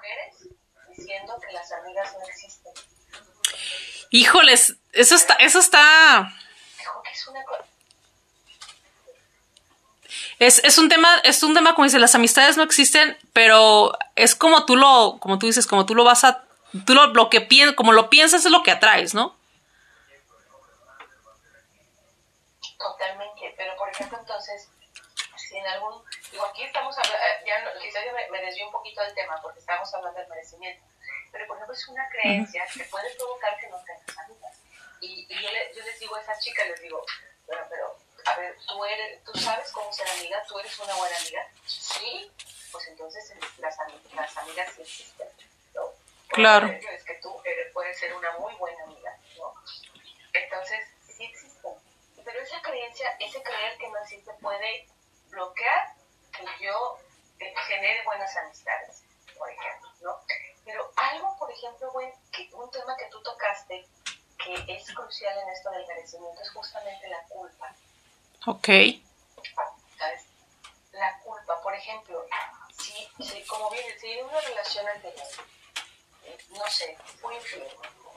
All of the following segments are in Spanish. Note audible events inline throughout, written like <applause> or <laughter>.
mujeres diciendo que las amigas no existen. Híjoles, eso está, eso está. es una es, es un tema, es un tema como dice, las amistades no existen, pero es como tú lo, como tú dices, como tú lo vas a, tú lo, lo que piensas, como lo piensas es lo que atraes, ¿no? Totalmente, pero por ejemplo entonces, en algún, digo aquí estamos hablando, eh, ya quizás yo me, me un poquito del tema porque estamos hablando del merecimiento, pero por ejemplo es una creencia que puede provocar que no tengas amigas. Y, y yo, le, yo les digo a esas chicas, les digo, bueno, pero a ver, ¿tú, eres, tú sabes cómo ser amiga, tú eres una buena amiga. Sí, pues entonces las, las amigas sí existen. ¿no? Claro. Es que tú eres, puedes ser una muy buena amiga. ¿no? Entonces, sí existen. Pero esa creencia, ese creer que no existe puede bloquear que yo eh, genere buenas amistades, por ejemplo. ¿no? Pero algo, por ejemplo, bueno, que, un tema que tú tocaste que es crucial en esto del merecimiento es justamente la culpa. Ok. La culpa, por ejemplo, si, si como bien, si una relación anterior, no sé, fui infiel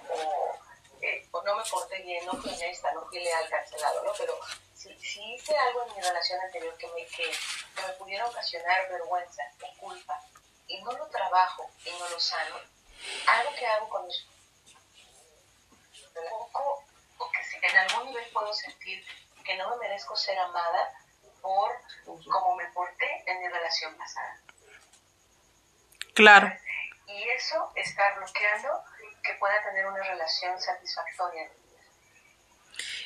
o, eh, o, no me porté bien, no fui honesta, no fui leal, cancelado, ¿no? Pero si, si hice algo en mi relación anterior que me, que, me pudiera ocasionar vergüenza o culpa y no lo trabajo y no lo sano, algo que hago con mis poco o que si en algún nivel puedo sentir que no me merezco ser amada por cómo me porté en mi relación pasada. Claro. Y eso está bloqueando que pueda tener una relación satisfactoria.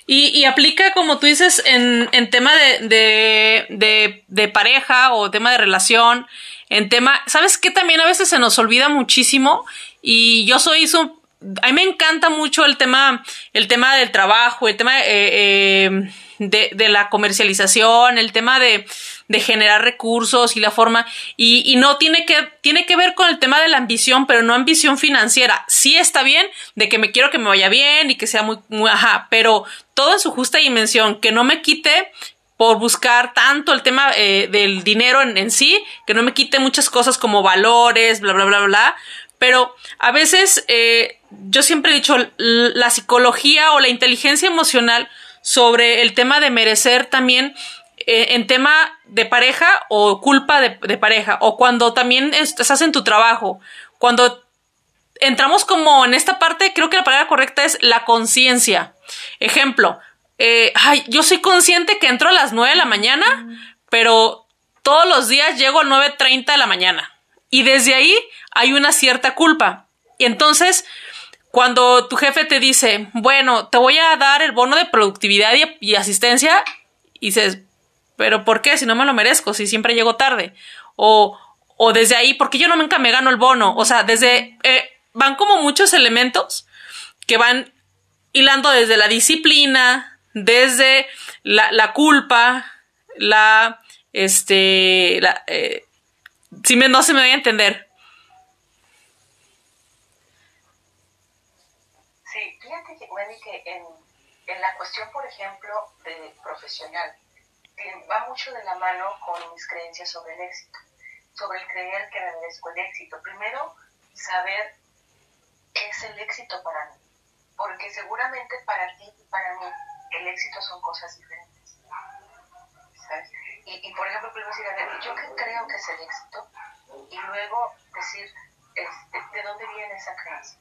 Y, y aplica, como tú dices, en, en tema de, de, pareja o tema de relación, en tema, ¿sabes qué? También a veces se nos olvida muchísimo y yo soy su, a mí me encanta mucho el tema, el tema del trabajo, el tema eh, eh, de, de, la comercialización, el tema de, de generar recursos y la forma, y, y, no tiene que, tiene que ver con el tema de la ambición, pero no ambición financiera. Sí está bien de que me quiero que me vaya bien y que sea muy, ajá, pero todo en su justa dimensión, que no me quite por buscar tanto el tema eh, del dinero en, en sí, que no me quite muchas cosas como valores, bla, bla, bla, bla, pero a veces eh, yo siempre he dicho, la psicología o la inteligencia emocional sobre el tema de merecer también eh, en tema de pareja o culpa de, de pareja o cuando también estás en tu trabajo, cuando entramos como en esta parte, creo que la palabra correcta es la conciencia. Ejemplo, eh, ay, yo soy consciente que entro a las 9 de la mañana, pero todos los días llego a 9.30 de la mañana. Y desde ahí hay una cierta culpa. Y entonces, cuando tu jefe te dice, bueno, te voy a dar el bono de productividad y, asistencia, y dices, pero ¿por qué? Si no me lo merezco, si siempre llego tarde. O, o desde ahí, porque yo no nunca me gano el bono. O sea, desde, eh, van como muchos elementos que van hilando desde la disciplina, desde la, la culpa, la, este, la, eh, si me, no se me voy a entender. Sí, fíjate, Wendy, que en, en la cuestión, por ejemplo, de profesional, va mucho de la mano con mis creencias sobre el éxito, sobre el creer que me merezco el éxito. Primero, saber qué es el éxito para mí, porque seguramente para ti y para mí el éxito son cosas diferentes. ¿Sabes? Y, por ejemplo, primero decir, a ver, ¿yo qué creo que es el éxito? Y luego decir, este, ¿de dónde viene esa creencia?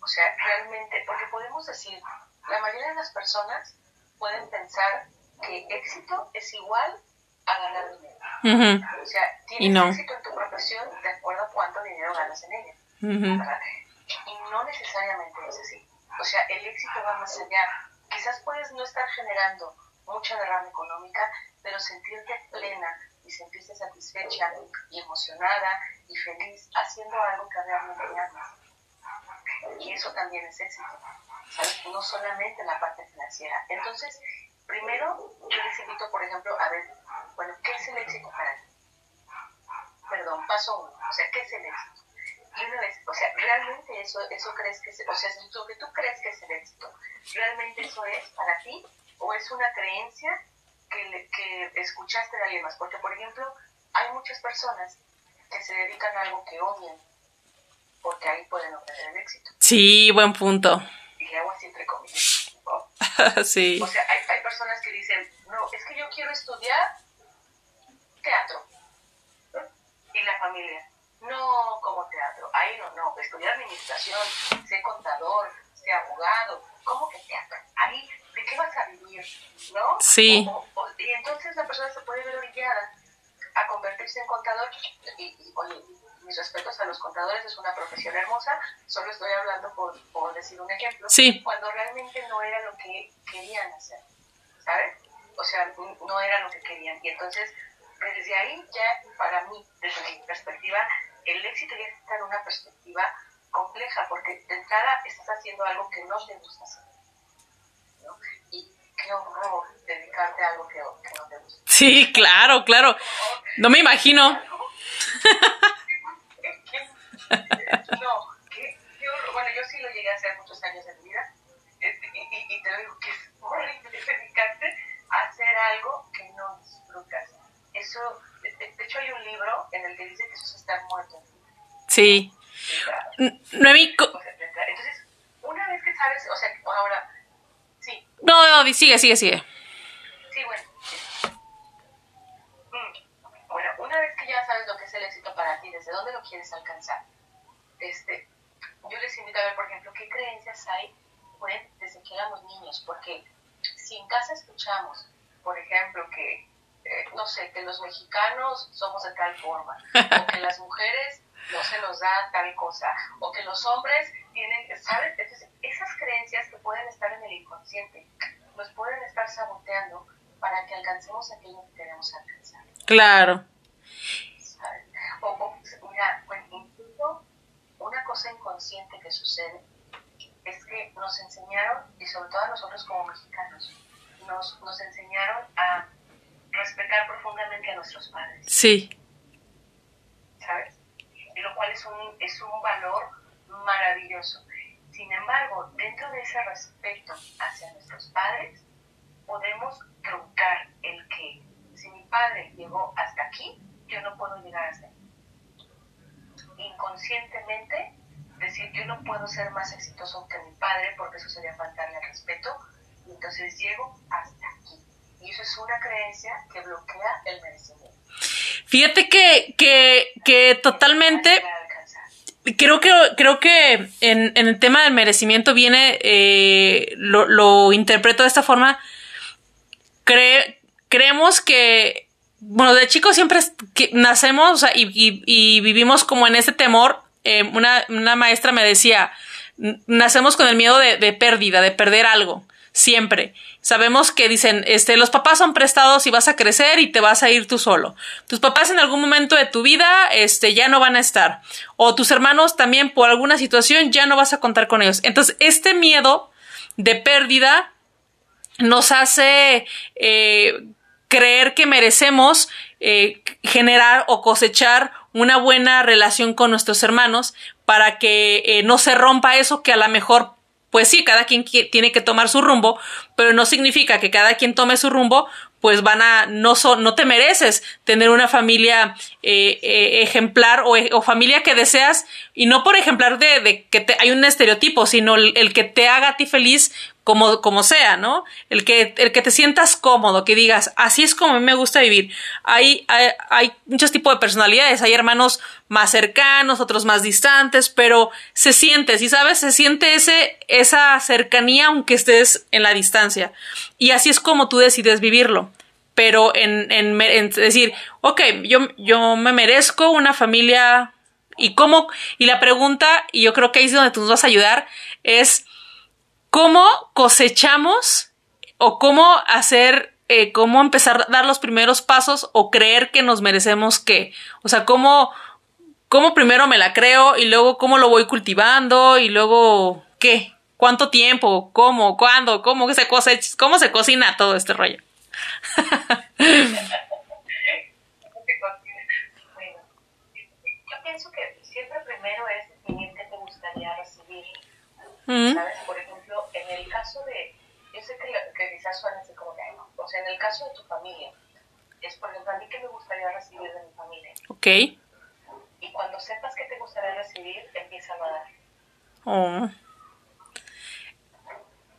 O sea, realmente, porque podemos decir, la mayoría de las personas pueden pensar que éxito es igual a ganar dinero. O sea, tienes éxito en tu profesión de acuerdo a cuánto dinero ganas en ella. Y no necesariamente es así. O sea, el éxito va más allá. Quizás puedes no estar generando mucha derrama económica, pero sentirte plena y sentirse satisfecha y emocionada y feliz haciendo algo que realmente amas. Y eso también es éxito, ¿sabes? No solamente la parte financiera. Entonces, primero yo les invito, por ejemplo, a ver, bueno, ¿qué es el éxito para ti? Perdón, paso uno. O sea, ¿qué es el éxito? Y una vez, o sea, realmente eso, eso crees que es, o sea, lo que tú crees que es el éxito, ¿realmente eso es para ti? ¿O es una creencia que, que escuchaste de alguien más. Porque, por ejemplo, hay muchas personas que se dedican a algo que odian, porque ahí pueden obtener el éxito. Sí, buen punto. Y le hago así entre comillas. <laughs> sí. O sea, hay, hay personas que dicen, no, es que yo quiero estudiar teatro. Y la familia, no como teatro, ahí no, no, estudiar administración, sé contador, sé abogado, ¿cómo que teatro? Ahí, ¿de qué vas a vivir? ¿No? Sí. y entonces la persona se puede ver orillada a convertirse en contador y, y, oye, mis respetos a los contadores, es una profesión hermosa, solo estoy hablando por, por decir un ejemplo, sí. cuando realmente no era lo que querían hacer, ¿sabes? O sea, no era lo que querían. Y entonces, desde ahí ya, para mí, desde mi perspectiva, el éxito ya está en una perspectiva compleja, porque de entrada estás haciendo algo que no te gusta hacer. ¿no? Y qué horror dedicarte a algo que, que no te gusta. Sí, claro, claro. No me imagino. No, qué, qué horror. Bueno, yo sí lo llegué a hacer muchos años en mi vida. Este, y, y, y te digo que es horrible dedicarte a hacer algo que no disfrutas. Eso, de, de hecho hay un libro en el que dice que eso es estar muerto. Sí. Noemí. Entonces, una vez que sabes, o sea, ahora, sí. No, no, sigue, sigue, sigue. Sí, bueno. Mm, bueno, una vez que ya sabes lo que es el éxito para ti, desde dónde lo quieres alcanzar, este, yo les invito a ver, por ejemplo, qué creencias hay pues, desde que éramos niños, porque si en casa escuchamos, por ejemplo, que, eh, no sé, que los mexicanos somos de tal forma, <laughs> o que las mujeres no se nos da tal cosa, o que los hombres tienen, ¿sabes? Entonces, esas creencias que pueden estar en el inconsciente nos pueden estar saboteando para que alcancemos aquello que queremos alcanzar. Claro. O, o, mira, bueno, cosa inconsciente que sucede es que nos enseñaron, y sobre todo a nosotros como mexicanos, nos, nos enseñaron a respetar profundamente a nuestros padres. Sí. ¿Sabes? Y lo cual es un, es un valor maravilloso. Sin embargo, dentro de ese respeto hacia nuestros padres, podemos truncar el que si mi padre llegó hasta aquí, yo no puedo llegar hasta ahí. Inconscientemente, decir yo no puedo ser más exitoso que mi padre porque eso sería faltarle al respeto, y entonces llego hasta aquí. Y eso es una creencia que bloquea el merecimiento. Fíjate que, que, que totalmente creo que creo que en, en, el tema del merecimiento viene eh, lo, lo, interpreto de esta forma Cre, creemos que bueno de chicos siempre que nacemos o sea, y, y, y, vivimos como en ese temor eh, una, una, maestra me decía nacemos con el miedo de, de pérdida de perder algo siempre. Sabemos que dicen, este, los papás son prestados y vas a crecer y te vas a ir tú solo. Tus papás en algún momento de tu vida, este, ya no van a estar. O tus hermanos también por alguna situación ya no vas a contar con ellos. Entonces, este miedo de pérdida nos hace eh, creer que merecemos eh, generar o cosechar una buena relación con nuestros hermanos para que eh, no se rompa eso que a lo mejor pues sí, cada quien tiene que tomar su rumbo, pero no significa que cada quien tome su rumbo, pues van a, no, so, no te mereces tener una familia eh, eh, ejemplar o, o, familia que deseas, y no por ejemplar de, de que te, hay un estereotipo, sino el, el, que te haga a ti feliz como, como sea, ¿no? El que, el que te sientas cómodo, que digas, así es como a mí me gusta vivir. Hay, hay, hay muchos tipos de personalidades, hay hermanos más cercanos, otros más distantes, pero se siente, si sabes, se siente ese, esa cercanía aunque estés en la distancia. Y así es como tú decides vivirlo. Pero en, en, en decir, ok, yo, yo me merezco una familia y cómo, y la pregunta, y yo creo que ahí es donde tú nos vas a ayudar, es, cómo cosechamos o cómo hacer, eh, cómo empezar a dar los primeros pasos o creer que nos merecemos qué. O sea, cómo, cómo primero me la creo y luego cómo lo voy cultivando y luego qué, cuánto tiempo, cómo, cuándo, cómo se cosecha, cómo se cocina todo este rollo. <laughs> bueno, yo pienso que siempre primero es definir te gustaría recibir. Mm. ¿Sabes? Por ejemplo, en el caso de, yo sé que, que quizás suena así como que, no, o sea, en el caso de tu familia, es por ejemplo, a mí que me gustaría recibir de mi familia. Ok. Y cuando sepas que te gustaría recibir, empieza a dar. Oh.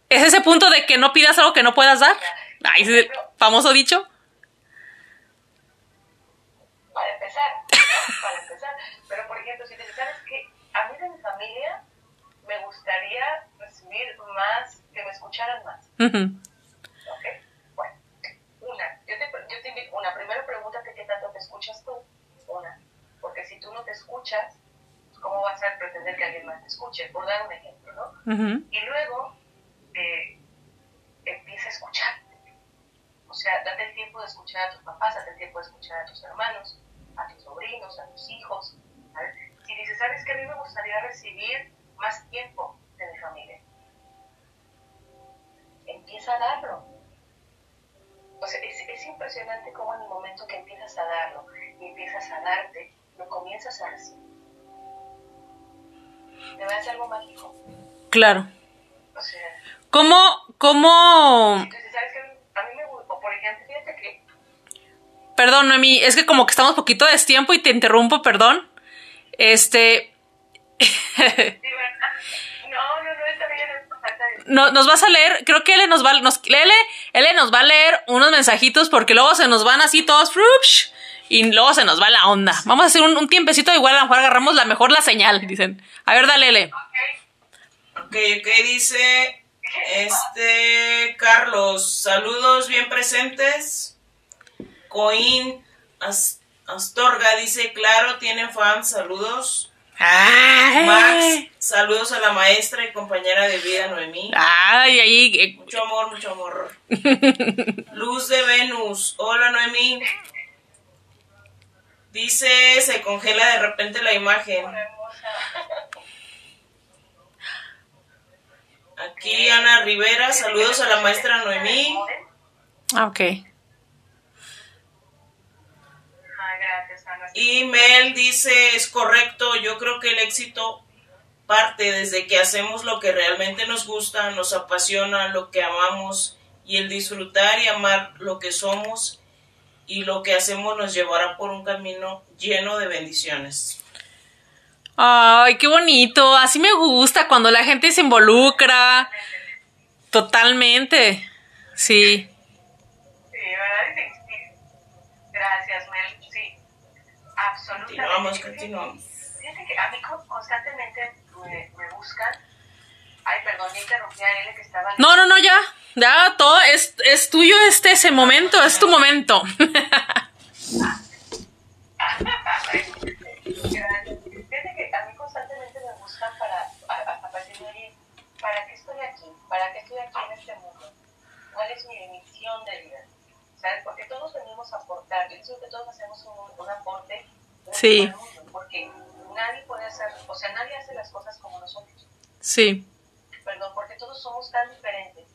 ¿Es ese punto de que no pidas algo que no puedas dar? Ay, ese famoso dicho. Para empezar, ¿no? Para empezar. Pero, por ejemplo, si te sabes que a mí de mi familia me gustaría recibir más, que me escucharan más. ¿Ok? Bueno, una, yo te, yo te invito, una, primero pregúntate qué tanto te escuchas tú. Una, porque si tú no te escuchas, ¿cómo vas a pretender que alguien más te escuche? Por dar un ejemplo, ¿no? Y luego, eh, empieza a escucharte. O sea, date el tiempo de escuchar a tus papás, date el tiempo de escuchar a tus hermanos, a tus sobrinos, a tus hijos. ¿sabes? Si dices, ¿sabes qué? A mí me gustaría recibir más tiempo A darlo. O sea, es, es impresionante cómo en el momento que empiezas a darlo y empiezas a darte, lo comienzas a recibir. A hacer algo mágico. Claro. O sea, ¿Cómo, cómo, Entonces, ¿sabes qué? A mí me gusta, por ejemplo, fíjate que, perdón, Noemi, es que como que estamos poquito de destiempo y te interrumpo, perdón. Este, <laughs> no, nos vas a leer, creo que L nos va, nos, va a leer unos mensajitos porque luego se nos van así todos, ¡frups! y luego se nos va la onda. Vamos a hacer un, un tiempecito, igual a lo mejor agarramos la mejor la señal, dicen. A ver, dale, L. Ok, Ok, dice este Carlos, saludos bien presentes. Coín As- Astorga dice, claro, tienen fans, saludos. Ay, Max, saludos a la maestra y compañera de vida Noemí. ay, ahí, eh, Mucho amor, mucho amor. Luz de Venus, hola Noemí. Dice, se congela de repente la imagen. Aquí Ana Rivera, saludos a la maestra Noemí. ah, ok. Ay, gracias, Ana. Y Mel dice, es correcto, yo creo que el éxito parte desde que hacemos lo que realmente nos gusta, nos apasiona, lo que amamos y el disfrutar y amar lo que somos y lo que hacemos nos llevará por un camino lleno de bendiciones. Ay, qué bonito. Así me gusta cuando la gente se involucra. Totalmente. Sí ¿verdad? Y te inspira. Gracias, Mel. Sí, absolutamente. Continuamos, continuamos. Fíjate que a mí con- constantemente me, me buscan. Ay, perdón, ya interrumpí a él que estaba... No, no, no, ya. Ya, todo es, es tuyo este ese momento, es tu momento. Fíjate que a mí constantemente me buscan para, a, a- a partir de ahí, ¿para qué estoy aquí? ¿Para qué estoy aquí en este mundo? ¿Cuál es mi misión de vida? ¿Sabes? Porque todos venimos a aportar. Yo creo que todos hacemos un, un aporte Sí. porque nadie puede hacer, o sea, nadie hace las cosas como nosotros. Sí. Perdón, porque todos somos tan diferentes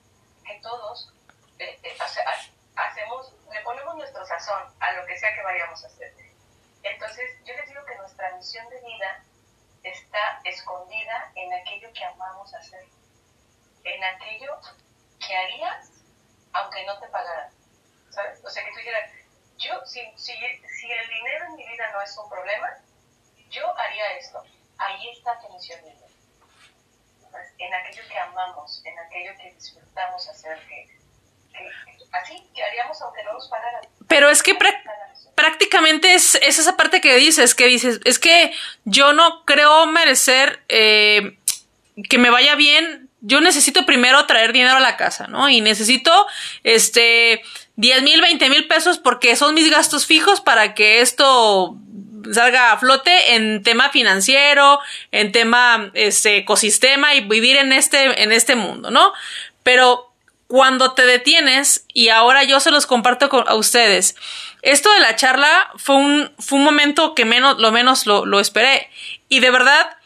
que todos eh, eh, o sea, ha- hacemos, le ponemos nuestro sazón a lo que sea que vayamos a hacer. Entonces, yo les digo que nuestra misión de vida está escondida en aquello que amamos hacer, en aquello que harías aunque no te pagaran, ¿sabes? O sea, que tú dijeras, yo, si, si, si el dinero en mi vida no es un problema, yo haría esto. Ahí está tu misión. En aquello que amamos, en aquello que disfrutamos hacer, que, así haríamos aunque no nos pagaran. Pero es que prácticamente es, es esa parte que dices, que dices, es que yo no creo merecer eh, que me vaya bien. Yo necesito primero traer dinero a la casa, ¿no? Y necesito, este, 10 mil, 20 mil pesos porque son mis gastos fijos para que esto salga a flote en tema financiero, en tema, este, ecosistema y vivir en este, en este mundo, ¿no? Pero cuando te detienes, y ahora yo se los comparto con, a ustedes, esto de la charla fue un, fue un momento que menos, lo menos lo, lo esperé. Y de verdad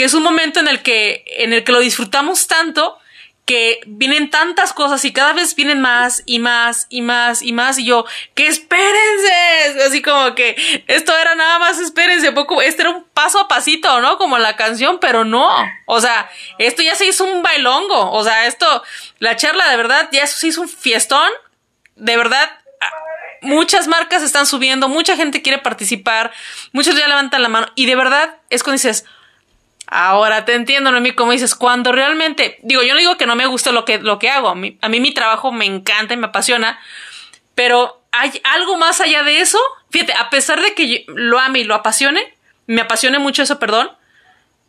que es un momento en el que, en el que lo disfrutamos tanto que vienen tantas cosas y cada vez vienen más y más y más y más y yo, que espérense, así como que esto era nada más espérense, poco, este era un paso a pasito, ¿no? Como la canción, pero no, o sea, esto ya se hizo un bailongo, o sea, esto, la charla de verdad ya se hizo un fiestón, de verdad, muchas marcas están subiendo, mucha gente quiere participar, muchos ya levantan la mano y de verdad es cuando dices, ahora te entiendo, Noemí, como dices, cuando realmente, digo, yo no digo que no me guste lo que, lo que hago, a mí, a mí mi trabajo me encanta y me apasiona, pero hay algo más allá de eso, fíjate, a pesar de que lo ame y lo apasione, me apasione mucho eso, perdón,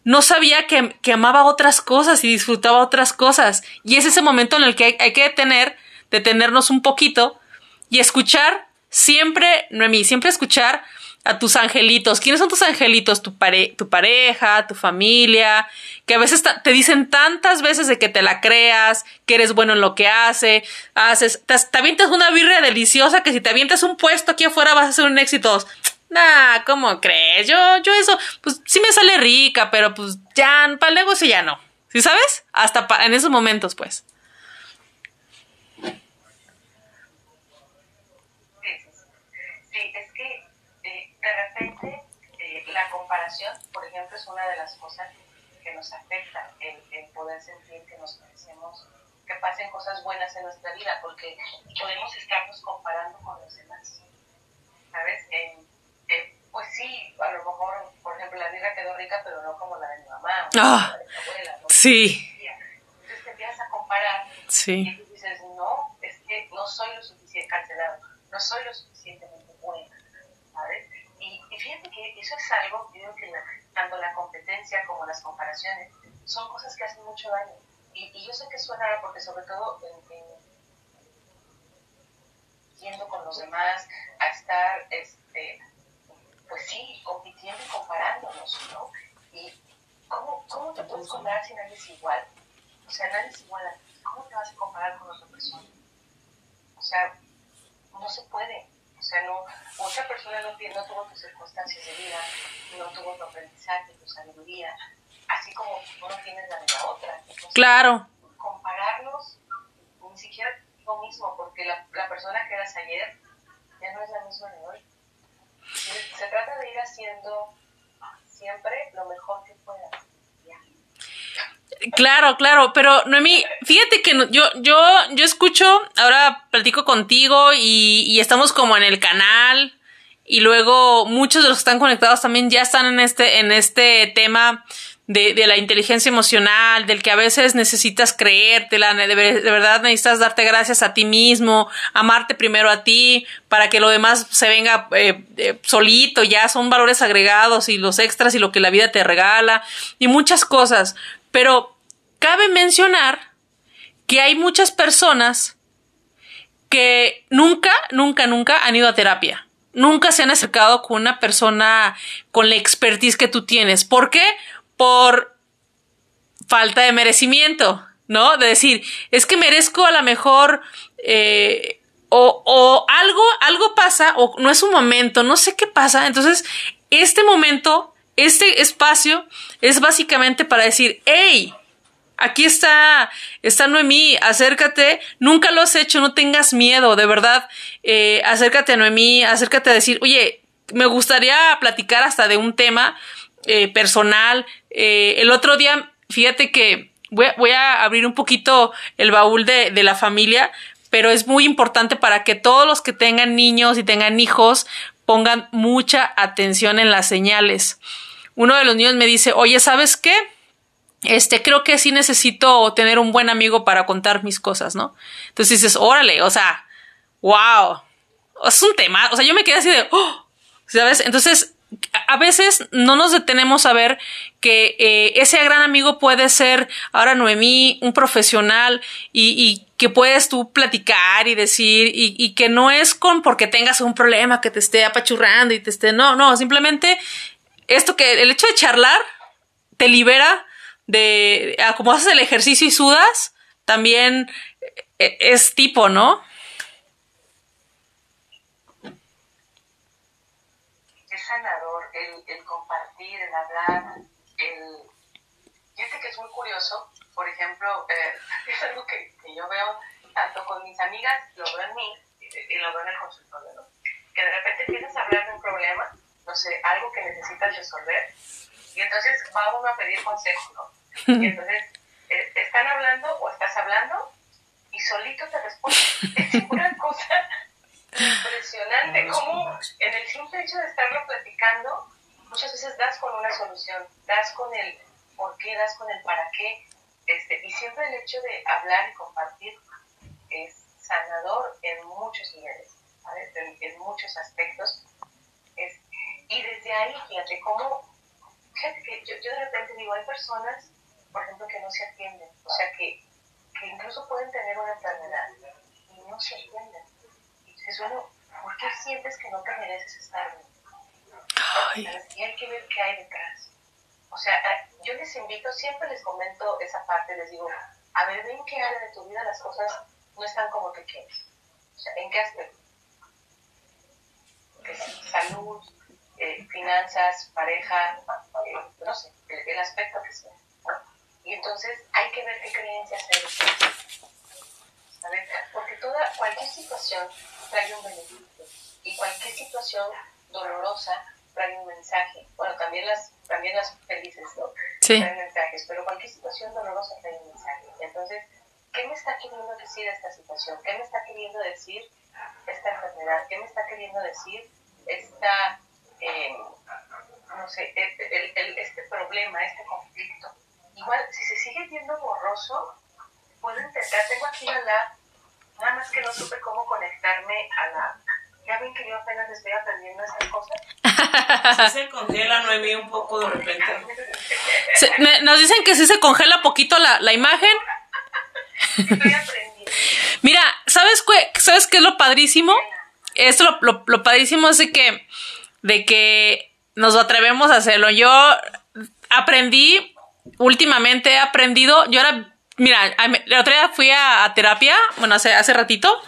no sabía que, que, amaba otras cosas y disfrutaba otras cosas. Y es ese momento en el que hay, hay que detener, detenernos un poquito y escuchar siempre, Noemí, siempre escuchar a tus angelitos. ¿Quiénes son tus angelitos? Tu, tu pareja, tu familia, que a veces te dicen tantas veces de que te la creas, que eres bueno en lo que hace, haces, te, te avientas una birria deliciosa que si te avientas un puesto aquí afuera vas a ser un éxito. Nah, ¿cómo crees? Yo, yo eso, pues sí me sale rica, pero pues ya, para el negocio ya no. ¿Sí sabes? Hasta en esos momentos, pues. Por ejemplo, es una de las cosas que nos afecta, el, poder sentir que nos merecemos que pasen cosas buenas en nuestra vida, porque podemos estarnos comparando con los demás. ¿Sabes? pues sí, a lo mejor, por ejemplo, la vida quedó rica, pero no como la de mi mamá o ah, la de mi abuela. ¿no? Sí. Entonces te empiezas a comparar sí. y tú dices, no, es que no soy lo suficiente cancelado, no soy lo suficientemente buena, ¿sabes? Y, fíjate que eso es algo, como las comparaciones son cosas que hacen mucho daño. Y, yo sé que suena porque sobre todo yendo con los demás a estar, este, pues sí, compitiendo y comparándonos, ¿no? Y ¿cómo, cómo te puedes comparar si nadie es igual? O sea, nadie es igual a ti. ¿Cómo te vas a comparar con otra persona? O sea, no se puede. O sea, no, otra persona no, no tuvo tus circunstancias de vida, no tuvo tu aprendizaje, tu sabiduría, así como tú no tienes la de la otra. claro. Compararlos, ni siquiera lo mismo, porque la, la persona que eras ayer ya no es la misma de hoy. Se trata de ir haciendo siempre lo mejor que puedas. Claro, claro, pero Noemí, fíjate que yo, yo, yo escucho, ahora platico contigo y, y, estamos como en el canal y luego muchos de los que están conectados también ya están en este, en este tema de, de la inteligencia emocional, del que a veces necesitas creértela, de, de verdad necesitas darte gracias a ti mismo, amarte primero a ti, para que lo demás se venga eh, eh, solito, ya son valores agregados y los extras y lo que la vida te regala y muchas cosas. Pero cabe mencionar que hay muchas personas que nunca, nunca, nunca han ido a terapia. Nunca se han acercado con una persona con la expertise que tú tienes. ¿Por qué? Por falta de merecimiento, ¿no? De decir, es que merezco a lo mejor eh, o, o, algo, algo pasa, o no es un momento, no sé qué pasa. Entonces, este momento este espacio es básicamente para decir, hey, aquí está, está Noemí, acércate, nunca lo has hecho, no tengas miedo, de verdad, eh, acércate a Noemí, acércate a decir, oye, me gustaría platicar hasta de un tema eh, personal. Eh, el otro día, fíjate que voy a, voy a abrir un poquito el baúl de, de la familia, pero es muy importante para que todos los que tengan niños y tengan hijos pongan mucha atención en las señales. Uno de los niños me dice, oye, ¿sabes qué? Este, creo que sí necesito tener un buen amigo para contar mis cosas, ¿no? Entonces dices, órale, o sea, wow, es un tema, o sea, yo me quedé así de, oh", ¿sabes? Entonces, a veces no nos detenemos a ver que eh, ese gran amigo puede ser ahora Noemí, un profesional y, que puedes tú platicar y decir y, y, que no es con porque tengas un problema que te esté apachurrando y te esté, no, no, simplemente esto que el hecho de charlar te libera de, como haces el ejercicio y sudas, también e, es tipo, ¿no? el, compartir, el hablar, el... Fíjate que es muy curioso, por ejemplo, eh, <laughs> es algo que, que, yo veo tanto con mis amigas, lo veo en mí y, lo veo en el consultorio, ¿no? Que de repente empiezas a hablar de un problema, no sé, algo que necesitas resolver, y entonces va uno a pedir consejo, ¿no? Y <laughs> entonces, eh, ¿están hablando o estás hablando? Y solito te responde. Es una <laughs> cosa Impresionante, como en el simple hecho de estarlo platicando, muchas veces das con una solución, das con el por qué, das con el para qué, este, y siempre el hecho de hablar y compartir es sanador en muchos niveles, en, en, muchos aspectos. Es, y desde ahí, fíjate, cómo, fíjate que yo, yo de repente digo, hay personas, por ejemplo, que no se atienden, o sea, que, que incluso pueden tener una enfermedad y no se atienden. Y dices, bueno, ¿por qué sientes que no te mereces estar bien? Y hay que ver qué hay detrás. O sea, yo les invito, siempre les comento esa parte, les digo, a ver, ven qué área de tu vida las cosas no están como te quieres. O sea, ¿en qué aspecto? salud, eh, finanzas, pareja, eh, no sé, el, aspecto que sea. Y entonces hay que ver qué creencias hay. Porque toda, cualquier situación trae un beneficio y cualquier situación dolorosa trae un mensaje. Bueno, también las, también las felices, ¿no? Sí. Traen mensajes, pero cualquier situación dolorosa trae un mensaje. Entonces, ¿qué me está queriendo decir esta situación? ¿Qué me está queriendo decir esta enfermedad? ¿Qué me está queriendo decir esta, eh, no sé, el, el, este problema, este conflicto? Igual, si se sigue viendo borroso, puedo intentar, tengo aquí la lab, nada más que no supe cómo conectarme a la... Ya ven que yo apenas estoy aprendiendo estas cosas. Si se congela, Noemí, un poco de repente. nos dicen que si se congela poquito la, la imagen. Mira, ¿sabes qué, ¿sabes qué es lo padrísimo? Esto lo, lo, padrísimo es de que, de que nos atrevemos a hacerlo. Yo aprendí, últimamente he aprendido, yo ahora, mira, la otra día fui a, terapia, bueno, hace, hace ratito,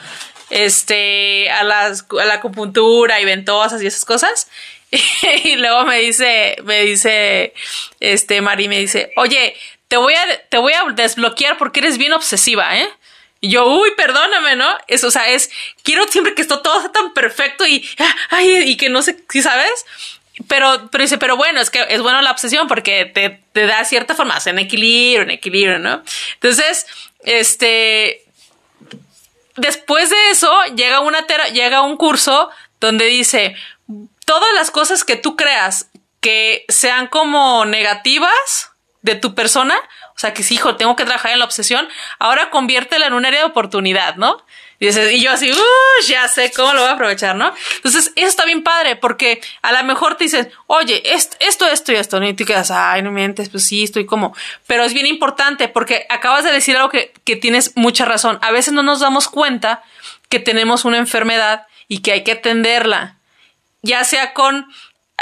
este, a, las, a la acupuntura y ventosas y esas cosas. <laughs> y luego me dice, me dice, este, Mari me dice, oye, te voy a, te voy a desbloquear porque eres bien obsesiva, ¿eh? Y yo, uy, perdóname, ¿no? Eso, o sea, es, quiero siempre que esto todo sea tan perfecto y, ay, y que no sé, si sabes? Pero, pero dice, pero bueno, es que es bueno la obsesión porque te, te da cierta forma, en equilibrio, en equilibrio, ¿no? Entonces, este, después de eso, llega una llega un curso donde dice, todas las cosas que tú creas que sean como negativas, de tu persona, o sea, que sí, hijo, tengo que trabajar en la obsesión, ahora conviértela en un área de oportunidad, ¿no? Y, yo así, uh, ya sé cómo lo voy a aprovechar, ¿no? Entonces, eso está bien padre, porque a lo mejor te dicen, oye, esto, esto, esto y esto, ¿no? y te quedas, ay, no mientes, pues sí, estoy como, pero es bien importante, porque acabas de decir algo que, que tienes mucha razón. A veces no nos damos cuenta que tenemos una enfermedad y que hay que atenderla, ya sea con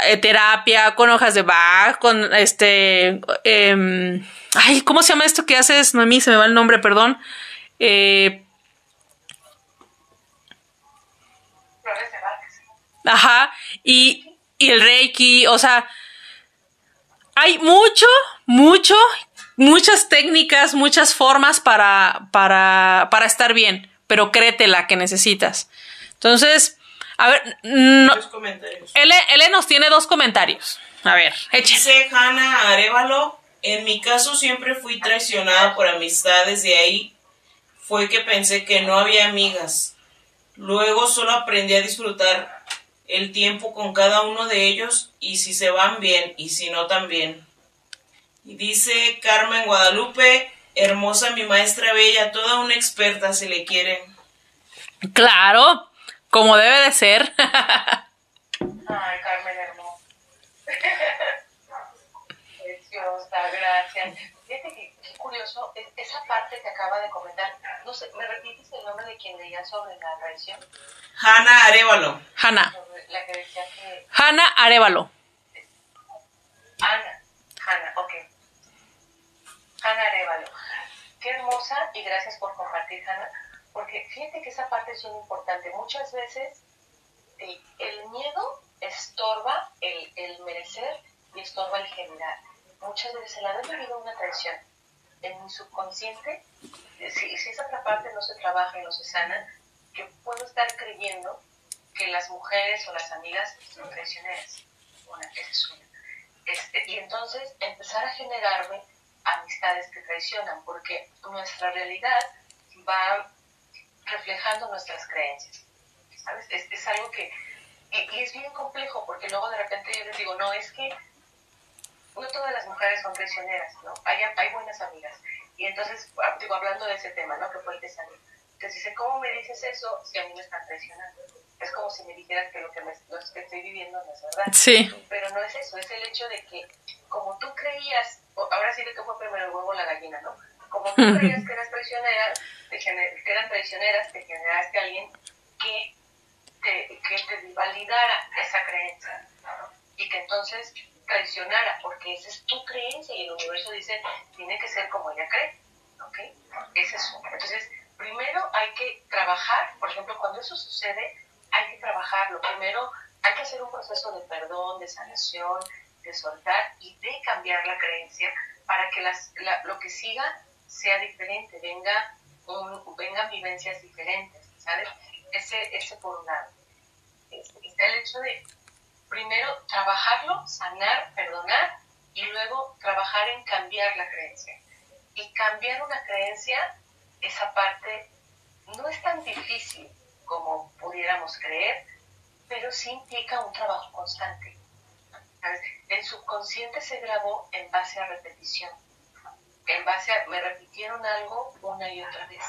eh, terapia, con hojas de Bach, con este... Em, ay, ¿cómo se llama esto que haces? No, a mí se me va el nombre, perdón. Eh, ajá, y, y el Reiki, o sea, hay mucho, mucho, muchas técnicas, muchas formas para, para, para estar bien, pero créete la que necesitas. Entonces, a ver, no. L, nos tiene dos comentarios. A ver, échese. Dice Hanna Arevalo, en mi caso siempre fui traicionada por amistades, de ahí fue que pensé que no había amigas. Luego solo aprendí a disfrutar el tiempo con cada uno de ellos y si se van bien y si no también. Y dice Carmen Guadalupe, hermosa mi maestra bella, toda una experta se le quiere. Claro, como debe de ser. Ay, Carmen hermosa. <laughs> Preciosa, gracias. Curioso, esa parte que acaba de comentar. No sé, ¿me repites el nombre de quien leía sobre la traición? Hanna Arevalo. Hanna. La que decía que... Hanna Arevalo. Ana, Hanna, ok. Hanna Arevalo. Qué hermosa y gracias por compartir, Hanna porque fíjate que esa parte es muy importante. Muchas veces eh, el miedo estorba el, el, merecer y estorba el generar. Muchas veces el haber vivido una traición en mi subconsciente, eh, si, si esa otra parte no se trabaja y no se sana, que puedo estar creyendo que las mujeres o las amigas son traicioneras. Una, esa es una. Este, y entonces empezar a generarme amistades que traicionan, porque nuestra realidad va reflejando nuestras creencias. ¿sabes? Es, es algo que, y, y, es bien complejo, porque luego de repente yo les digo, no, es que no todas las mujeres son traicioneras, ¿no? Hay, hay buenas amigas. Y entonces, digo, hablando de ese tema, ¿no? Que fue el que salió. Entonces dice, ¿cómo me dices eso si a mí me están traicionando? Es como si me dijeras que lo que, me, lo que estoy viviendo no es verdad. Sí. Pero no es eso, es el hecho de que como tú creías, ahora sí de que fue primero el huevo o la gallina, ¿no? Como tú creías que eras traicionera, te que eran traicioneras, te generaste a alguien que te, que te validara esa creencia, ¿no? Y que entonces traicionara, porque esa es tu creencia y el universo dice, tiene que ser como ella cree, ¿ok? Es eso. Entonces, primero hay que trabajar, por ejemplo, cuando eso sucede, hay que trabajarlo. Primero hay que hacer un proceso de perdón, de sanación, de soltar y de cambiar la creencia para que las, la, lo que siga sea diferente, venga un, vengan vivencias diferentes, ¿sabes? Ese, ese por un lado. Está el hecho de primero trabajarlo, sanar, perdonar y luego trabajar en cambiar la creencia. Y cambiar una creencia, esa parte no es tan difícil como pudiéramos creer, pero sí implica un trabajo constante. El subconsciente se grabó en base a repetición. En base a, me repitieron algo una y otra vez.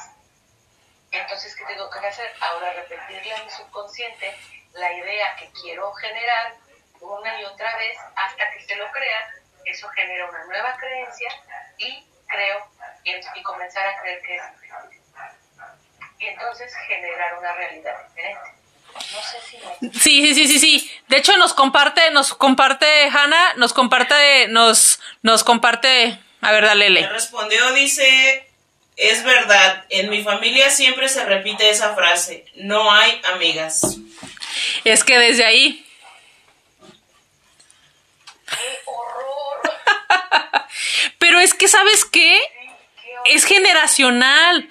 Entonces, ¿qué tengo que hacer? Ahora repetirle a mi subconsciente la idea que quiero generar una y otra vez hasta que se lo crea, eso genera una nueva creencia y creo y, y comenzar a creer que es diferente. Y entonces generar una realidad diferente. No sé si me... Sí, sí, sí, sí, De hecho nos comparte, nos comparte Hanna, nos comparte, nos, nos comparte, a ver, dale. Le respondió, dice, es verdad, en mi familia siempre se repite esa frase, no hay amigas. Es que desde ahí. ¡Qué <laughs> horror! Pero es que, ¿sabes qué? Es generacional.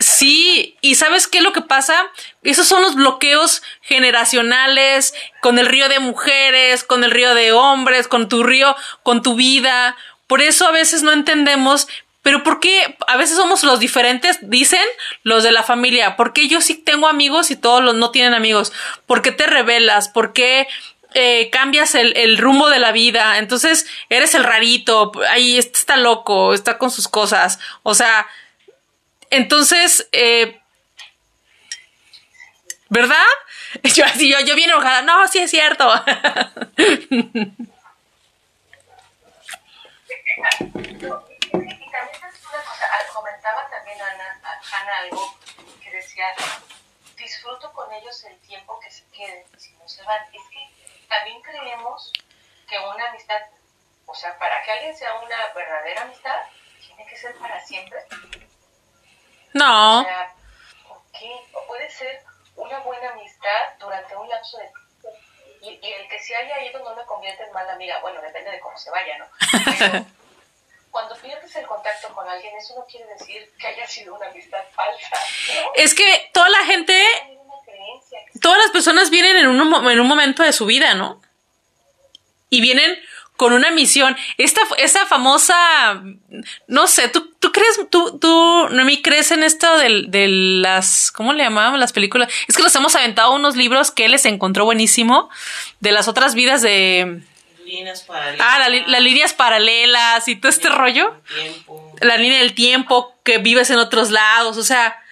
Sí, y ¿sabes qué lo que pasa? Esos son los bloqueos generacionales con el río de mujeres, con el río de hombres, con tu río, con tu vida. Por eso a veces no entendemos pero ¿por qué a veces somos los diferentes? Dicen los de la familia. ¿Por qué yo sí tengo amigos y todos los no tienen amigos? ¿Por qué te rebelas? ¿Por qué eh, cambias el, el, rumbo de la vida? Entonces eres el rarito. Ahí está loco, está con sus cosas. O sea, entonces, eh, ¿verdad? <laughs> Yo yo, yo bien enojada. No, sí es cierto. <laughs> comentaba también Ana, Ana algo que decía, disfruto con ellos el tiempo que se queden, si no se van. Es que también creemos que una amistad, o sea, para que alguien sea una verdadera amistad, tiene que ser para siempre. No. O sea, ¿por qué? O puede ser una buena amistad durante un lapso de tiempo. Y, y, el que se haya ido no me convierte en mala amiga. Bueno, depende de cómo se vaya, ¿no? <laughs> Pero, cuando pierdes el contacto con alguien, eso no quiere decir que haya sido una amistad falsa. ¿no? Es que toda la gente, todas las personas vienen en un, en un momento de su vida, ¿no? Y vienen con una misión. Esta, esa famosa, no sé, ¿tú, tú crees, tú, tú, Noemí, crees en esto de, de las, ¿cómo le llamábamos las películas? Es que nos hemos aventado unos libros que él les encontró buenísimo de las otras vidas de, líneas paralelas. Ah, la, las líneas paralelas y todo este rollo. Tiempo. La línea del tiempo, que vives en otros lados, o sea.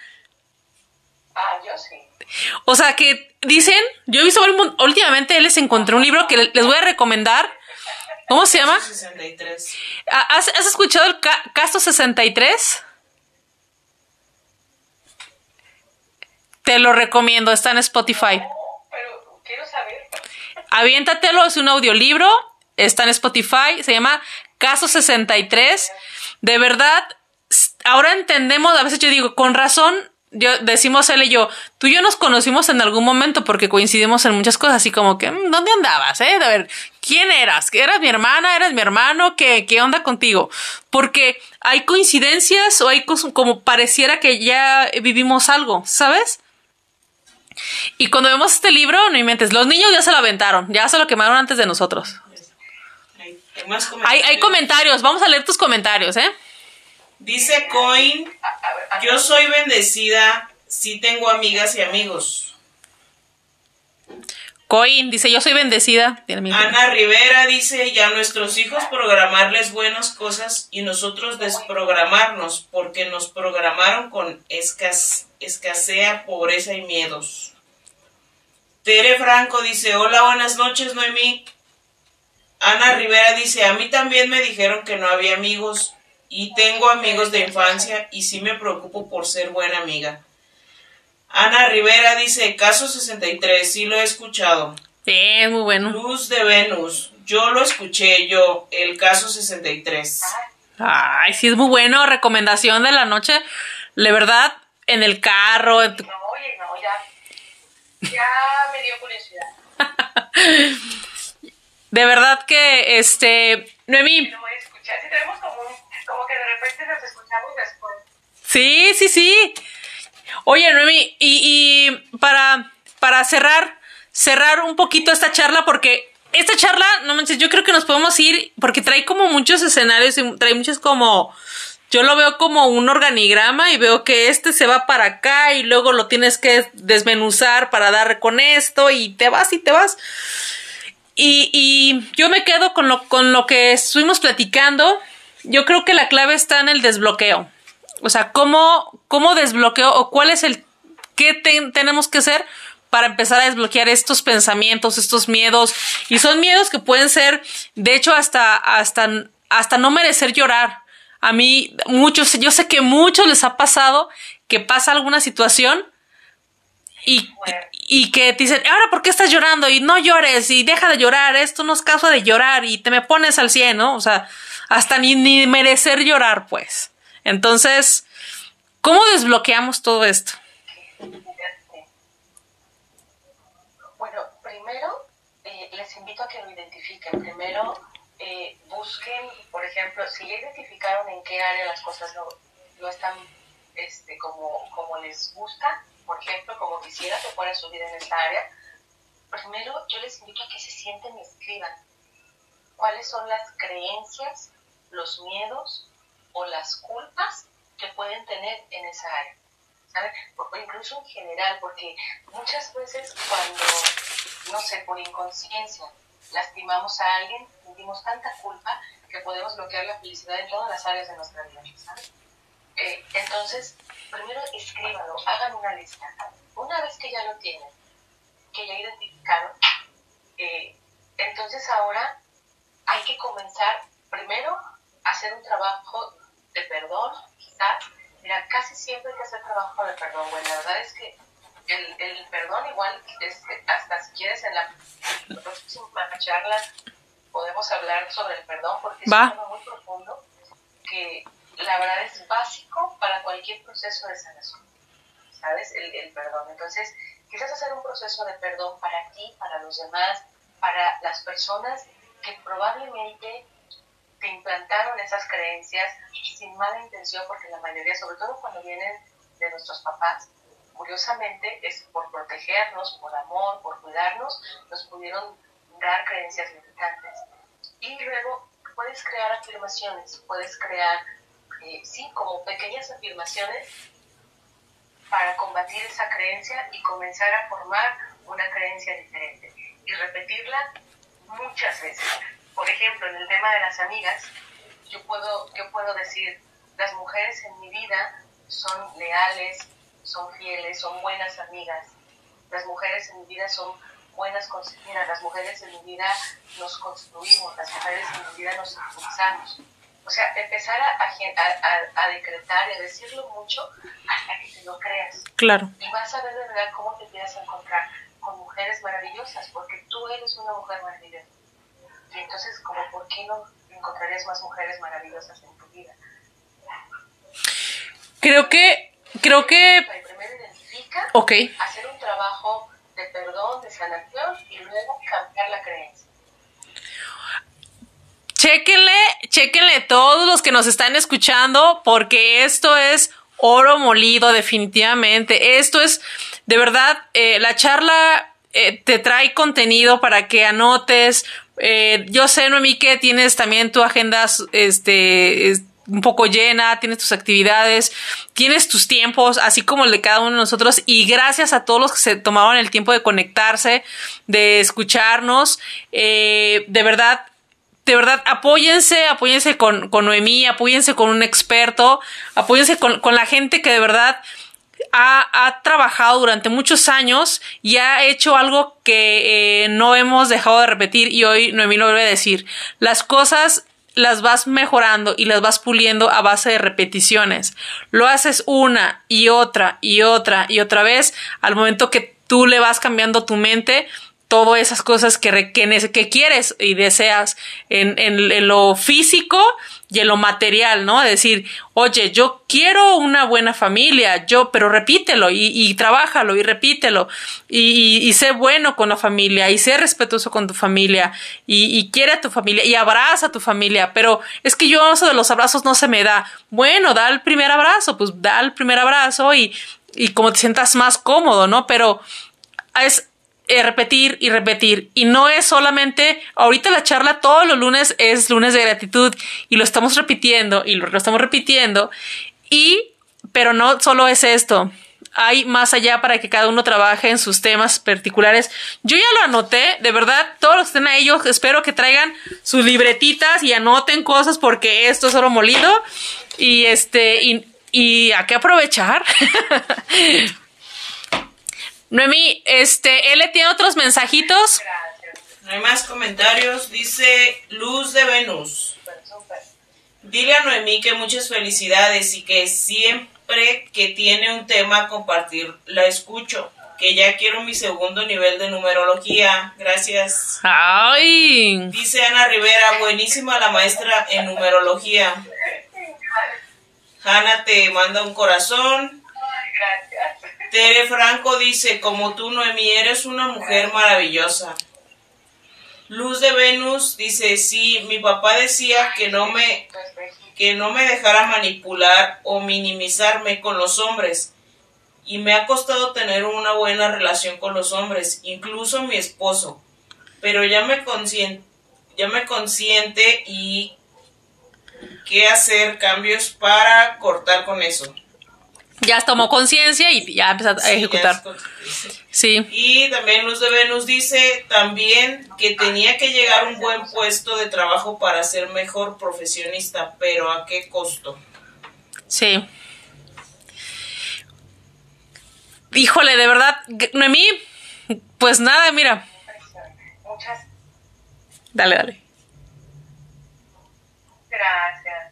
Ah, yo sí. O sea, que dicen, yo he visto últimamente, les encontré un libro que les voy a recomendar. ¿Cómo se llama? 63. ¿Has, has escuchado el ca caso 63? Te lo recomiendo, está en Spotify. No, pero quiero saber. Aviéntatelo, es un audiolibro, está en Spotify, se llama Caso 63. De verdad, ahora entendemos, a veces yo digo, con razón, yo, decimos él y yo, tú y yo nos conocimos en algún momento porque coincidimos en muchas cosas, así como que, ¿dónde andabas? Eh? A ver, ¿quién eras? ¿Eras mi hermana? ¿Eras mi hermano? ¿Qué, qué onda contigo? Porque hay coincidencias o hay cosas como pareciera que ya vivimos algo, ¿sabes? Y cuando vemos este libro, no inventes, los niños ya se lo aventaron, ya se lo quemaron antes de nosotros. Hay, hay más Hay, comentarios. hay comentarios, vamos a leer tus comentarios, ¿eh? Dice Coin, A- a a- yo soy bendecida, sí tengo amigas y amigos. Coin dice, yo soy bendecida. Ana Rivera dice, ya nuestros hijos programarles buenas cosas y nosotros desprogramarnos porque nos programaron con escasea, pobreza y miedos. Tere Franco dice, hola, buenas noches, Noemí. Ana Rivera dice, a mí también me dijeron que no había amigos y tengo amigos de infancia y sí me preocupo por ser buena amiga. Ana Rivera dice, caso 63, sí lo he escuchado. Sí, muy bueno. Luz de Venus, yo lo escuché yo, el caso 63. Ay, sí es muy bueno, recomendación de la noche. De verdad, en el carro. Ya. Me dio curiosidad. <laughs> de verdad que, este, Noemí. Lo voy a escuchar. Si tenemos como, como que de repente nos escuchamos después. Sí, sí, sí. Oye, Noemi, y, y para, para cerrar, cerrar un poquito esta charla, porque esta charla, no manches, yo creo que nos podemos ir, porque trae como muchos escenarios y trae muchos como, yo lo veo como un organigrama y veo que este se va para acá y luego lo tienes que desmenuzar para dar con esto y te vas y te vas. Y, y yo me quedo con lo, con lo que estuvimos platicando. Yo creo que la clave está en el desbloqueo. O sea, ¿cómo, cómo desbloqueo o cuál es el, qué tenemos que hacer para empezar a desbloquear estos pensamientos, estos miedos? Y son miedos que pueden ser, de hecho, hasta, hasta, hasta no merecer llorar. A mí, muchos, yo sé que muchos les ha pasado que pasa alguna situación y, y que te dicen, ahora, ¿por qué estás llorando? Y no llores y deja de llorar, esto no es caso de llorar y te me pones al cien, ¿no? O sea, hasta ni, ni merecer llorar, pues. Entonces, ¿cómo desbloqueamos todo esto? Bueno, primero eh, les invito a que lo identifiquen. Primero eh, busquen, por ejemplo, si ya identificaron en qué área las cosas no, no están este, como, como les gusta, por ejemplo, como quisiera que fuera su vida en esta área, primero yo les invito a que se sienten y escriban cuáles son las creencias, los miedos, o las culpas que pueden tener en esa área. ¿sabes? O incluso en general, porque muchas veces cuando, no sé, por inconsciencia lastimamos a alguien, sentimos tanta culpa que podemos bloquear la felicidad en todas las áreas de nuestra vida. ¿sabes? Eh, entonces, primero escríbanlo, hagan una lista. Una vez que ya lo tienen, que ya identificaron, eh, entonces ahora hay que comenzar primero a hacer un trabajo de perdón, quizás. Mira, casi siempre hay que hacer trabajo de perdón, bueno, la verdad es que el, el perdón igual, es, hasta si quieres en la próxima charla podemos hablar sobre el perdón porque es un tema muy profundo que la verdad es básico para cualquier proceso de sanación, ¿sabes? El, el perdón. Entonces, quizás hacer un proceso de perdón para ti, para los demás, para las personas que probablemente te implantaron esas creencias sin mala intención, porque la mayoría, sobre todo cuando vienen de nuestros papás, curiosamente es por protegernos, por amor, por cuidarnos, nos pudieron dar creencias limitantes. Y luego puedes crear afirmaciones, puedes crear, eh, sí, como pequeñas afirmaciones para combatir esa creencia y comenzar a formar una creencia diferente y repetirla muchas veces por ejemplo, en el tema de las amigas, yo puedo, yo puedo decir, las mujeres en mi vida son leales, son fieles, son buenas amigas. Las mujeres en mi vida son buenas consejeras, las mujeres en mi vida nos construimos, las mujeres en mi vida nos impulsamos. O sea, empezar a, a, a, decretar y a decirlo mucho hasta que te lo creas. Claro. Y vas a ver de verdad cómo te empiezas a encontrar con mujeres maravillosas, porque tú eres una mujer maravillosa. Y entonces, como, ¿por qué no encontrarías más mujeres maravillosas en tu vida? Creo que, creo que... Primero identifica, okay. hacer un trabajo de perdón, de sanación y luego cambiar la creencia. Chéquenle, chéquenle todos los que nos están escuchando, porque esto es oro molido definitivamente. Esto es, de verdad, eh, la charla eh, te trae contenido para que anotes. Eh, yo sé, Noemí, que tienes también tu agenda este, un poco llena, tienes tus actividades, tienes tus tiempos, así como el de cada uno de nosotros. Y gracias a todos los que se tomaron el tiempo de conectarse, de escucharnos. Eh, de verdad, de verdad, apóyense, apóyense con, con Noemí, apóyense con un experto, apóyense con, con la gente que de verdad ha, ha, trabajado durante muchos años y ha hecho algo que eh, no hemos dejado de repetir y hoy Noemí lo vuelve a decir. Las cosas las vas mejorando y las vas puliendo a base de repeticiones. Lo haces una y otra y otra y otra vez al momento que tú le vas cambiando tu mente todas esas cosas que, que, quieres y deseas en, en, lo físico y en lo material, ¿no? Decir, oye, yo quiero una buena familia, yo, pero repítelo y, y trabájalo y repítelo y, sé bueno con la familia y sé respetuoso con tu familia y, quiere a tu familia y abraza a tu familia, pero es que yo eso de los abrazos no se me da. Bueno, da el primer abrazo, pues da el primer abrazo y, y como te sientas más cómodo, ¿no? Pero es repetir y repetir. Y no es solamente, ahorita la charla todos los lunes es lunes de gratitud y lo estamos repitiendo y lo, estamos repitiendo. Y, pero no solo es esto. Hay más allá para que cada uno trabaje en sus temas particulares. Yo ya lo anoté, de verdad, todos los que estén ahí, yo espero que traigan sus libretitas y anoten cosas porque esto es oro molido. Y este, y, y hay que aprovechar. <laughs> Noemí, este, él le tiene otros mensajitos. No hay más comentarios. Dice Luz de Venus. Dile a Noemí que muchas felicidades y que siempre que tiene un tema a compartir, la escucho. Que ya quiero mi segundo nivel de numerología. Gracias. Ay. Dice Ana Rivera, buenísima la maestra en numerología. Hanna te manda un corazón. Gracias. Tere Franco dice, como tú, Noemí, eres una mujer maravillosa. Luz de Venus dice, sí, mi papá decía que no me, que no me dejara manipular o minimizarme con los hombres. Y me ha costado tener una buena relación con los hombres, incluso mi esposo. Pero ya me consiente, ya me consiente y qué hacer cambios para cortar con eso ya tomó conciencia y ya empezó a sí, ejecutar. Sí. Y también Luz de Venus dice también que tenía que llegar a un buen puesto de trabajo para ser mejor profesionista, pero ¿a qué costo? Sí. Híjole, de verdad, Noemí, pues nada, mira. Muchas. Dale, dale. Gracias.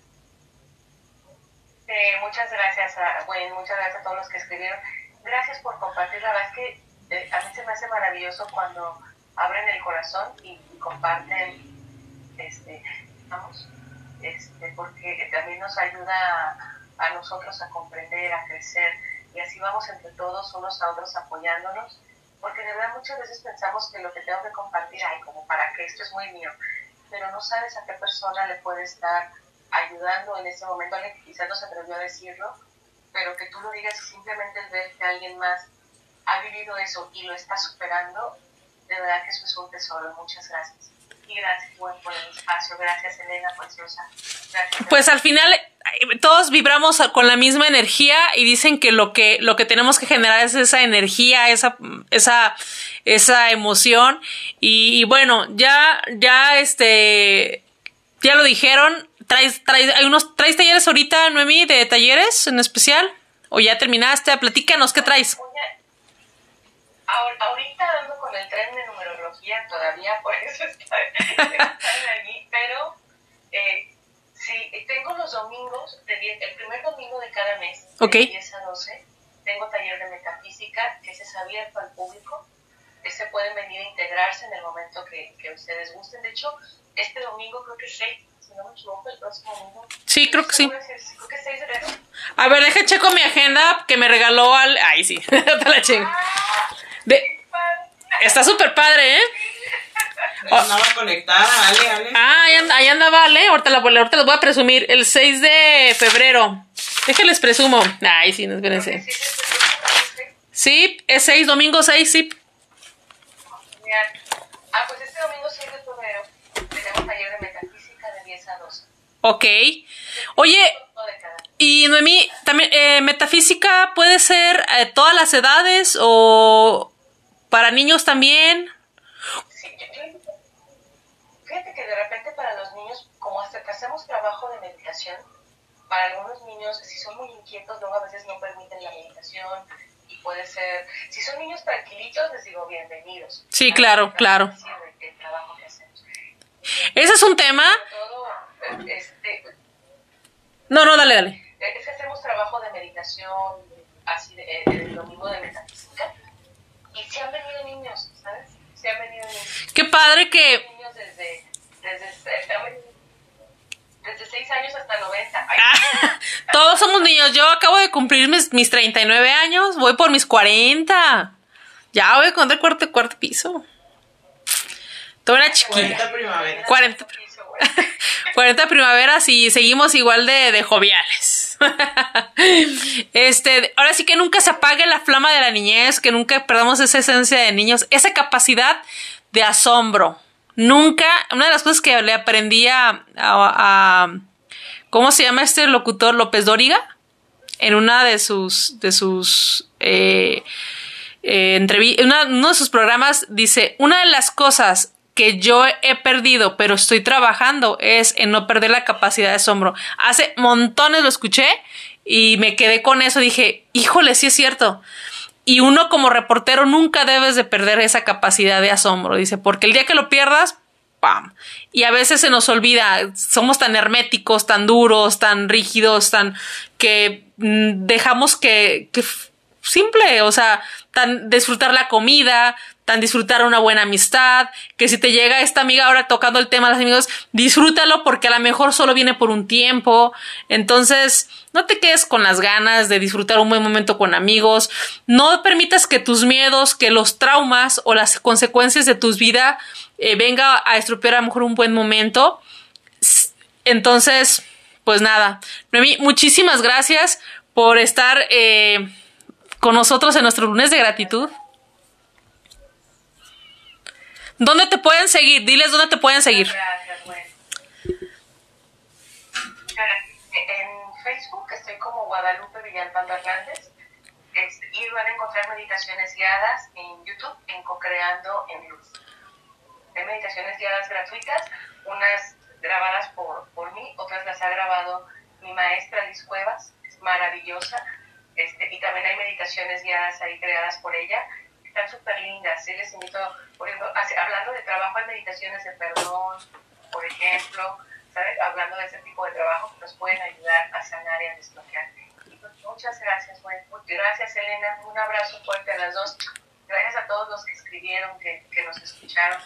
Eh, muchas gracias a, muchas gracias a todos los que escribieron. Gracias por compartir. La verdad es que eh, a mí se me hace maravilloso cuando abren el corazón y, comparten, este, vamos, este, porque también nos ayuda a, nosotros a comprender, a crecer y así vamos entre todos, unos a otros apoyándonos, porque de verdad muchas veces pensamos que lo que tengo que compartir, ay, como para que esto es muy mío, pero no sabes a qué persona le puede estar ayudando en ese momento, alguien que quizás no se atrevió a decirlo, pero que tú lo digas simplemente el ver que alguien más ha vivido eso y lo está superando, de verdad que eso es un tesoro. Muchas gracias. Y gracias, buen, por el espacio. Gracias, Elena, preciosa. Pues al final todos vibramos con la misma energía y dicen que lo que lo que tenemos que generar es esa energía, esa esa esa emoción y, y bueno, ya ya este ya lo dijeron, ¿Traes, traes, hay unos, ¿Traes talleres ahorita, Noemí, de talleres en especial? ¿O ya terminaste? Platícanos, ¿qué traes? Ahorita ando con el tren de numerología todavía, por eso <laughs> están allí, pero eh, sí, tengo los domingos, de diez, el primer domingo de cada mes, okay. de 10 a 12, tengo taller de metafísica, que ese es abierto al público, se pueden venir a integrarse en el momento que, que ustedes gusten. De hecho, este domingo creo que es 6 si no me equivoco, el próximo domingo. Sí, creo que sí. Creo que 6 de enero. A ver, deja checo mi agenda que me regaló al. Ay, sí, <laughs> te la chingo. De... Está súper padre, ¿eh? Andaba conectada, Ale, Ale. Ah, ahí, and ahí andaba Ale. Ahorita, la, ahorita les voy a presumir. El 6 de febrero. Déjenles presumo. Ay, sí, no espérense. Sí, es 6, domingo 6, sí. Ah, pues este domingo 6 de febrero tenemos taller de metafísica de 10 a 12. Ok. Oye, y Noemí, también, eh, metafísica puede ser eh, todas las edades o para niños también. Sí, yo, fíjate que de repente para los niños, como hasta que hacemos trabajo de meditación, para algunos niños, si son muy inquietos, luego a veces no permiten la meditación y puede ser, si son niños tranquilitos, les digo bienvenidos. Sí, claro, claro. El trabajo que hacemos. Ese es un tema. No, no, dale, dale. Es que hacemos trabajo de meditación, así, de, el domingo de metafísica, y se han venido niños, ¿sabes? Se han venido niños. Qué padre que... Niños desde, desde, desde 6 años hasta 90. <laughs> Todos somos niños. Yo acabo de cumplir mis, mis 39 años. Voy por mis 40. Ya voy a encontrar cuarto, cuarto piso. Toda una chiquilla. 40 primaveras. 40, <laughs> 40 primaveras y seguimos igual de, joviales. <laughs> este, ahora sí que nunca se apague la flama de la niñez, que nunca perdamos esa esencia de niños, esa capacidad de asombro Nunca, una de las cosas que le aprendí a, a, ¿cómo se llama este locutor? López Dóriga, en una de sus, de sus, eh, eh uno de sus programas dice, una de las cosas que yo he perdido, pero estoy trabajando, es en no perder la capacidad de asombro. Hace montones lo escuché y me quedé con eso. Dije, híjole, sí es cierto. Y uno como reportero nunca debes de perder esa capacidad de asombro, dice, porque el día que lo pierdas, ¡pam! Y a veces se nos olvida, somos tan herméticos, tan duros, tan rígidos, tan que mm, dejamos que, que simple, o sea, tan disfrutar la comida, disfrutar una buena amistad, que si te llega esta amiga ahora tocando el tema de los amigos, disfrútalo porque a lo mejor solo viene por un tiempo. Entonces, no te quedes con las ganas de disfrutar un buen momento con amigos. No permitas que tus miedos, que los traumas o las consecuencias de tu vida eh, venga a estropear a lo mejor un buen momento. Entonces, pues nada, muchísimas gracias por estar eh, con nosotros en nuestro lunes de gratitud. ¿Dónde te pueden seguir? Diles dónde te pueden seguir. Gracias, bueno. En Facebook estoy como Guadalupe Villalpando Hernández y van a encontrar meditaciones guiadas en YouTube en Cocreando en Luz. Hay meditaciones guiadas gratuitas, unas grabadas por, por mí, otras las ha grabado mi maestra Liz Cuevas, es maravillosa, este, y también hay meditaciones guiadas ahí creadas por ella están súper lindas. Sí, les invito, por ejemplo, hablando de trabajo en meditaciones de perdón, por ejemplo, ¿sabes? hablando de ese tipo de trabajo que nos pueden ayudar a sanar y a desbloquear. Pues, muchas gracias, güey. Gracias, Elena. Un abrazo fuerte a las dos. Gracias a todos los que escribieron, que, que nos escucharon.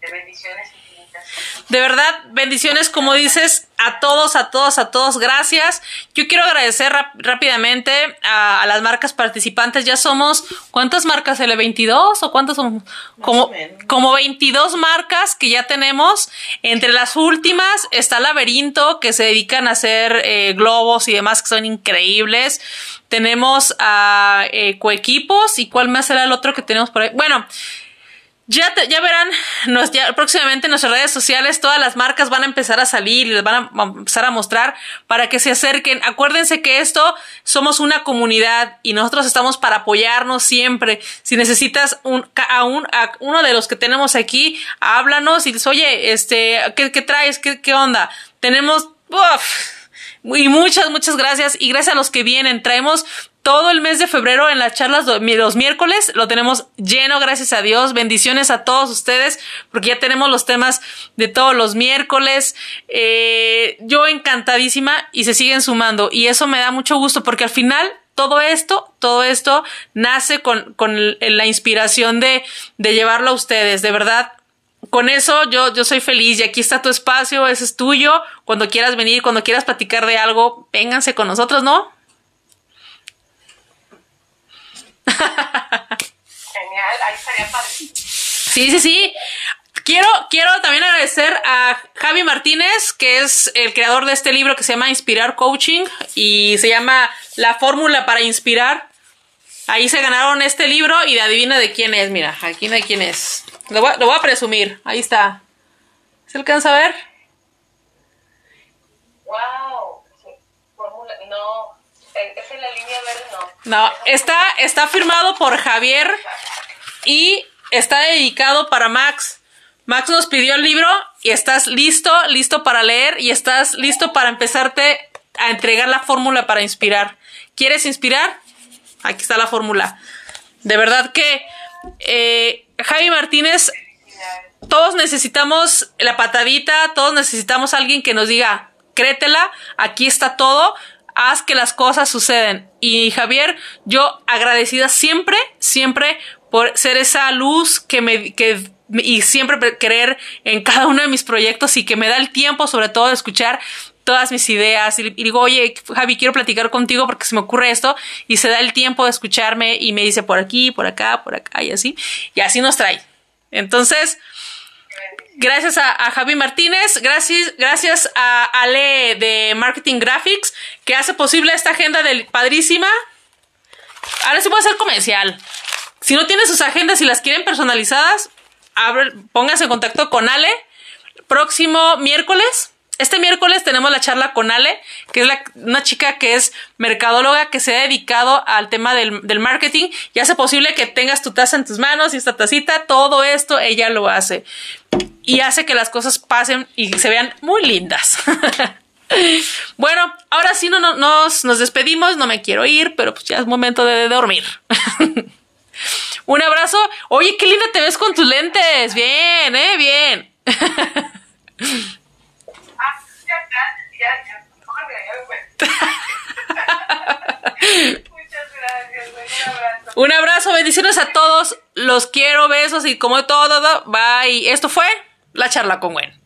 Este, bendiciones infinitas. De verdad, bendiciones, como dices, a todos, a todos, a todos, gracias. Yo quiero agradecer rápidamente a, las marcas participantes. Ya somos, ¿cuántas marcas? ¿L 22 o cuántas son? Como, como 22 marcas que ya tenemos. Entre las últimas está Laberinto, que se dedican a hacer eh, globos y demás, que son increíbles. Tenemos a eh, Coequipos, ¿y cuál más será el otro que tenemos por ahí? Bueno, ya, ya verán, nos, ya, próximamente en nuestras redes sociales todas las marcas van a empezar a salir y les van a, empezar a mostrar para que se acerquen. Acuérdense que esto somos una comunidad y nosotros estamos para apoyarnos siempre. Si necesitas un, a, un, a uno de los que tenemos aquí, háblanos y dices, oye, este, ¿qué, qué traes? ¿Qué, ¿Qué onda? Tenemos, uf, y muchas, muchas gracias. Y gracias a los que vienen. Traemos todo el mes de febrero en las charlas los miércoles. Lo tenemos lleno, gracias a Dios. Bendiciones a todos ustedes, porque ya tenemos los temas de todos los miércoles. Eh, yo encantadísima y se siguen sumando. Y eso me da mucho gusto, porque al final todo esto, todo esto nace con, con la inspiración de, de llevarlo a ustedes. De verdad, con eso yo, yo soy feliz y aquí está tu espacio, ese es tuyo. Cuando quieras venir, cuando quieras platicar de algo, vénganse con nosotros, ¿no? Genial, ahí estaría padre. Sí, sí, sí. Quiero, quiero también agradecer a Javi Martínez, que es el creador de este libro que se llama Inspirar Coaching y se llama La Fórmula para Inspirar. Ahí se ganaron este libro y adivina de quién es. Mira, aquí no hay quién es. Lo voy, a, presumir. Ahí está. ¿Se alcanza a ver? Wow, no, es en la línea verde, no. No, está, está firmado por Javier y está dedicado para Max. Max nos pidió el libro y estás listo, listo para leer y estás listo para empezarte a entregar la fórmula para inspirar. ¿Quieres inspirar? Aquí está la fórmula. De verdad que eh, Javi Martínez, todos necesitamos la patadita, todos necesitamos alguien que nos diga, créetela, aquí está todo, haz que las cosas suceden. Y Javier, yo agradecida siempre, siempre por ser esa luz que me, que y siempre querer en cada uno de mis proyectos y que me da el tiempo sobre todo de escuchar todas mis ideas y, digo, oye, Javi, quiero platicar contigo porque se me ocurre esto y se da el tiempo de escucharme y me dice por aquí, por acá, por acá y así. Y así nos trae. Entonces, gracias a, Javi Martínez, gracias, gracias a Ale de Marketing Graphics que hace posible esta agenda del padrísima. Ahora sí voy a hacer comercial. Si no tienen sus agendas y las quieren personalizadas, pónganse en contacto con Ale. Próximo miércoles. Este miércoles tenemos la charla con Ale, que es una chica que es mercadóloga que se ha dedicado al tema del, marketing y hace posible que tengas tu taza en tus manos y esta tacita, todo esto ella lo hace. Y hace que las cosas pasen y se vean muy lindas. <laughs> bueno, ahora sí no, no, nos, nos despedimos, no me quiero ir, pero pues ya es momento de dormir. <laughs> Un abrazo. Oye, qué linda te ves con tus lentes. Bien, eh, bien. <laughs> Ah, ya, ya, ya. Muchas gracias. Un abrazo. <laughs> Un abrazo, bendiciones a todos. Los quiero, besos y como todo, bye. Esto fue la charla con Gwen.